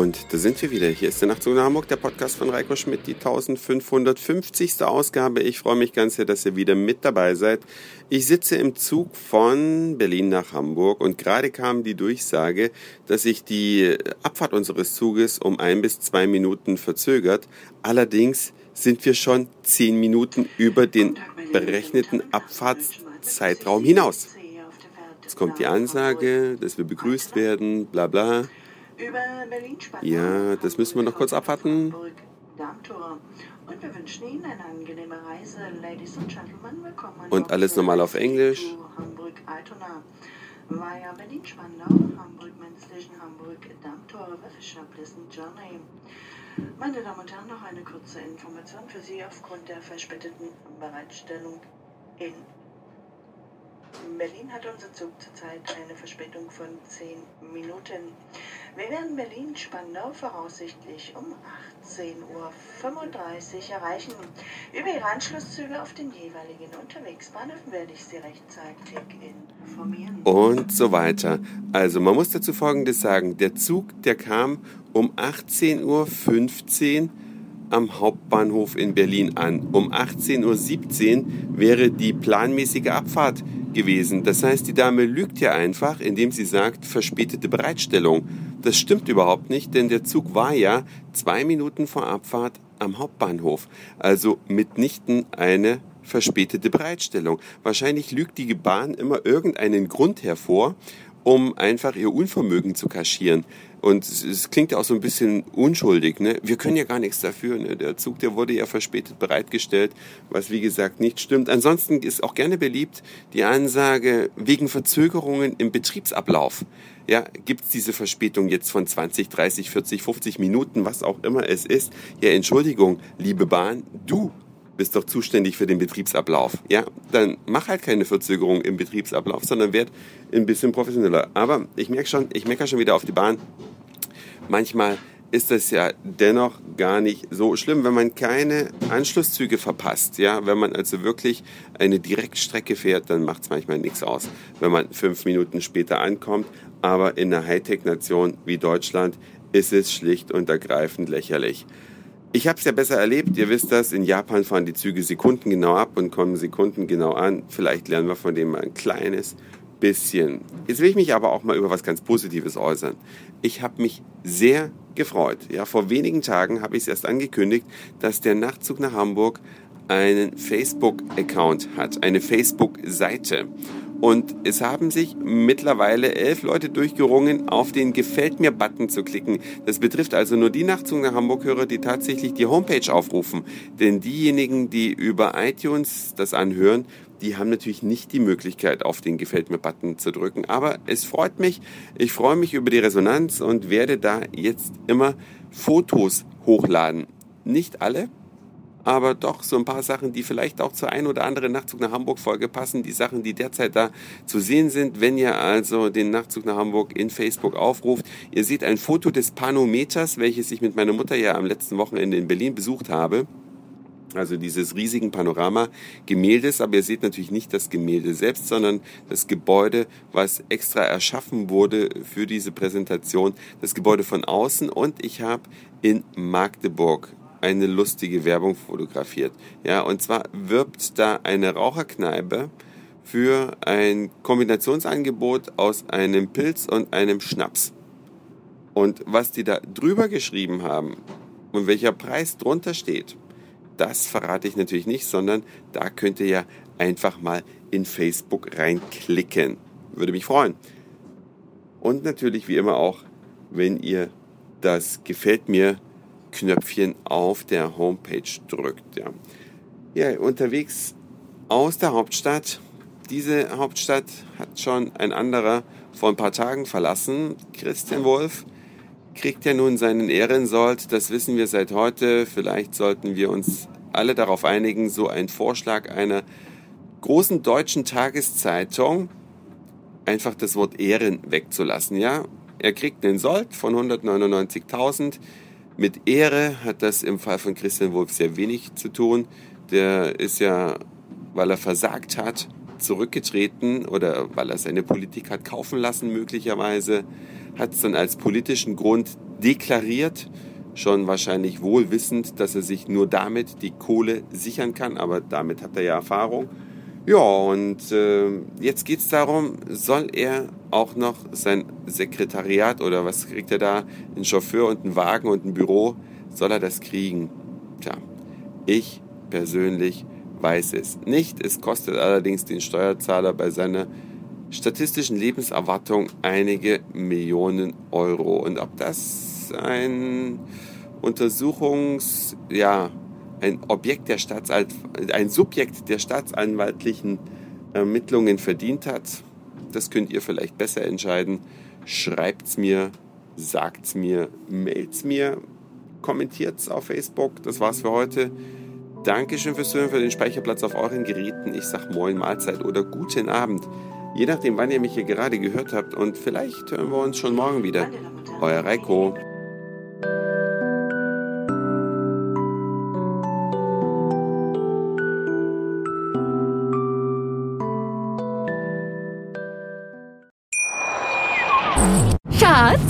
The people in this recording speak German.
Und da sind wir wieder. Hier ist der Nachtzug nach Hamburg, der Podcast von Reiko Schmidt, die 1550. Ausgabe. Ich freue mich ganz sehr, dass ihr wieder mit dabei seid. Ich sitze im Zug von Berlin nach Hamburg und gerade kam die Durchsage, dass sich die Abfahrt unseres Zuges um ein bis zwei Minuten verzögert. Allerdings sind wir schon zehn Minuten über den berechneten Abfahrtszeitraum hinaus. Jetzt kommt die Ansage, dass wir begrüßt werden, bla bla. Ja, das müssen wir noch kurz abwarten. Und wir wünschen Ihnen eine angenehme Reise, Ladies and Gentlemen. Willkommen und alles normal auf Englisch. Hamburg-Altona. Via Berlin-Spandau, Hamburg-Main Hamburg, Dammtor, wish a pleasant journey. Meine Damen und Herren, noch eine kurze Information für Sie aufgrund der verspäteten Bereitstellung in Berlin hat unser Zug zurzeit eine Verspätung von 10 Minuten. Wir werden Berlin-Spandau voraussichtlich um 18.35 Uhr erreichen. Über Ihre Anschlusszüge auf den jeweiligen Unterwegsbahnhöfen werde ich Sie rechtzeitig informieren. Und so weiter. Also man muss dazu Folgendes sagen. Der Zug, der kam um 18.15 Uhr am Hauptbahnhof in Berlin an. Um 18.17 Uhr wäre die planmäßige Abfahrt gewesen. Das heißt, die Dame lügt ja einfach, indem sie sagt, verspätete Bereitstellung. Das stimmt überhaupt nicht, denn der Zug war ja zwei Minuten vor Abfahrt am Hauptbahnhof. Also mitnichten eine verspätete Bereitstellung. Wahrscheinlich lügt die Bahn immer irgendeinen Grund hervor, um einfach ihr Unvermögen zu kaschieren. Und es klingt ja auch so ein bisschen unschuldig. Ne? Wir können ja gar nichts dafür. Ne? Der Zug, der wurde ja verspätet bereitgestellt, was wie gesagt nicht stimmt. Ansonsten ist auch gerne beliebt die Ansage wegen Verzögerungen im Betriebsablauf. Ja, gibt es diese Verspätung jetzt von 20, 30, 40, 50 Minuten, was auch immer es ist? Ja, Entschuldigung, liebe Bahn, du bist doch zuständig für den Betriebsablauf. Ja, dann mach halt keine Verzögerung im Betriebsablauf, sondern werd ein bisschen professioneller. Aber ich merke schon, ich meckere schon wieder auf die Bahn. Manchmal ist das ja dennoch gar nicht so schlimm, wenn man keine Anschlusszüge verpasst. Ja, wenn man also wirklich eine Direktstrecke fährt, dann macht es manchmal nichts aus, wenn man fünf Minuten später ankommt. Aber in einer Hightech-Nation wie Deutschland ist es schlicht und ergreifend lächerlich. Ich habe es ja besser erlebt, ihr wisst das, in Japan fahren die Züge sekundengenau ab und kommen sekundengenau an. Vielleicht lernen wir von dem mal ein kleines bisschen. Jetzt will ich mich aber auch mal über was ganz Positives äußern. Ich habe mich sehr gefreut. Ja, vor wenigen Tagen habe ich es erst angekündigt, dass der Nachtzug nach Hamburg einen Facebook-Account hat, eine Facebook-Seite. Und es haben sich mittlerweile elf Leute durchgerungen, auf den Gefällt mir-Button zu klicken. Das betrifft also nur die Nachtzug nach Hamburg-Hörer, die tatsächlich die Homepage aufrufen. Denn diejenigen, die über iTunes das anhören, die haben natürlich nicht die Möglichkeit, auf den Gefällt mir-Button zu drücken. Aber es freut mich. Ich freue mich über die Resonanz und werde da jetzt immer Fotos hochladen. Nicht alle, aber doch so ein paar Sachen, die vielleicht auch zur ein oder anderen Nachtzug nach Hamburg Folge passen, die Sachen, die derzeit da zu sehen sind, wenn ihr also den Nachtzug nach Hamburg in Facebook aufruft. Ihr seht ein Foto des Panometers, welches ich mit meiner Mutter ja am letzten Wochenende in Berlin besucht habe. Also dieses riesigen Panorama-Gemäldes, aber ihr seht natürlich nicht das Gemälde selbst, sondern das Gebäude, was extra erschaffen wurde für diese Präsentation. Das Gebäude von außen und ich habe in Magdeburg eine lustige Werbung fotografiert. Ja, und zwar wirbt da eine Raucherkneipe für ein Kombinationsangebot aus einem Pilz und einem Schnaps. Und was die da drüber geschrieben haben und welcher Preis drunter steht, das verrate ich natürlich nicht, sondern da könnt ihr ja einfach mal in Facebook reinklicken. Würde mich freuen. Und natürlich wie immer auch, wenn ihr das gefällt mir Knöpfchen auf der Homepage drückt. Ja. ja, unterwegs aus der Hauptstadt. Diese Hauptstadt hat schon ein anderer vor ein paar Tagen verlassen. Christian Wolf kriegt ja nun seinen Ehrensold. Das wissen wir seit heute. Vielleicht sollten wir uns alle darauf einigen, so ein Vorschlag einer großen deutschen Tageszeitung einfach das Wort Ehren wegzulassen. Ja, er kriegt den Sold von 199.000 mit Ehre hat das im Fall von Christian Wolf sehr wenig zu tun. Der ist ja, weil er versagt hat, zurückgetreten oder weil er seine Politik hat kaufen lassen möglicherweise, hat es dann als politischen Grund deklariert, schon wahrscheinlich wohl wissend, dass er sich nur damit die Kohle sichern kann, aber damit hat er ja Erfahrung. Ja, und äh, jetzt geht es darum, soll er auch noch sein Sekretariat oder was kriegt er da, einen Chauffeur und einen Wagen und ein Büro, soll er das kriegen? Tja, ich persönlich weiß es nicht. Es kostet allerdings den Steuerzahler bei seiner statistischen Lebenserwartung einige Millionen Euro. Und ob das ein Untersuchungs, ja, ein Objekt der Staatsanwalt, ein Subjekt der staatsanwaltlichen Ermittlungen verdient hat, das könnt ihr vielleicht besser entscheiden. Schreibt's mir, sagt's mir, mailt's mir, kommentiert's auf Facebook. Das war's für heute. Dankeschön fürs Hören, für den Speicherplatz auf euren Geräten. Ich sag Moin, Mahlzeit oder guten Abend. Je nachdem, wann ihr mich hier gerade gehört habt. Und vielleicht hören wir uns schon morgen wieder. Euer Reiko.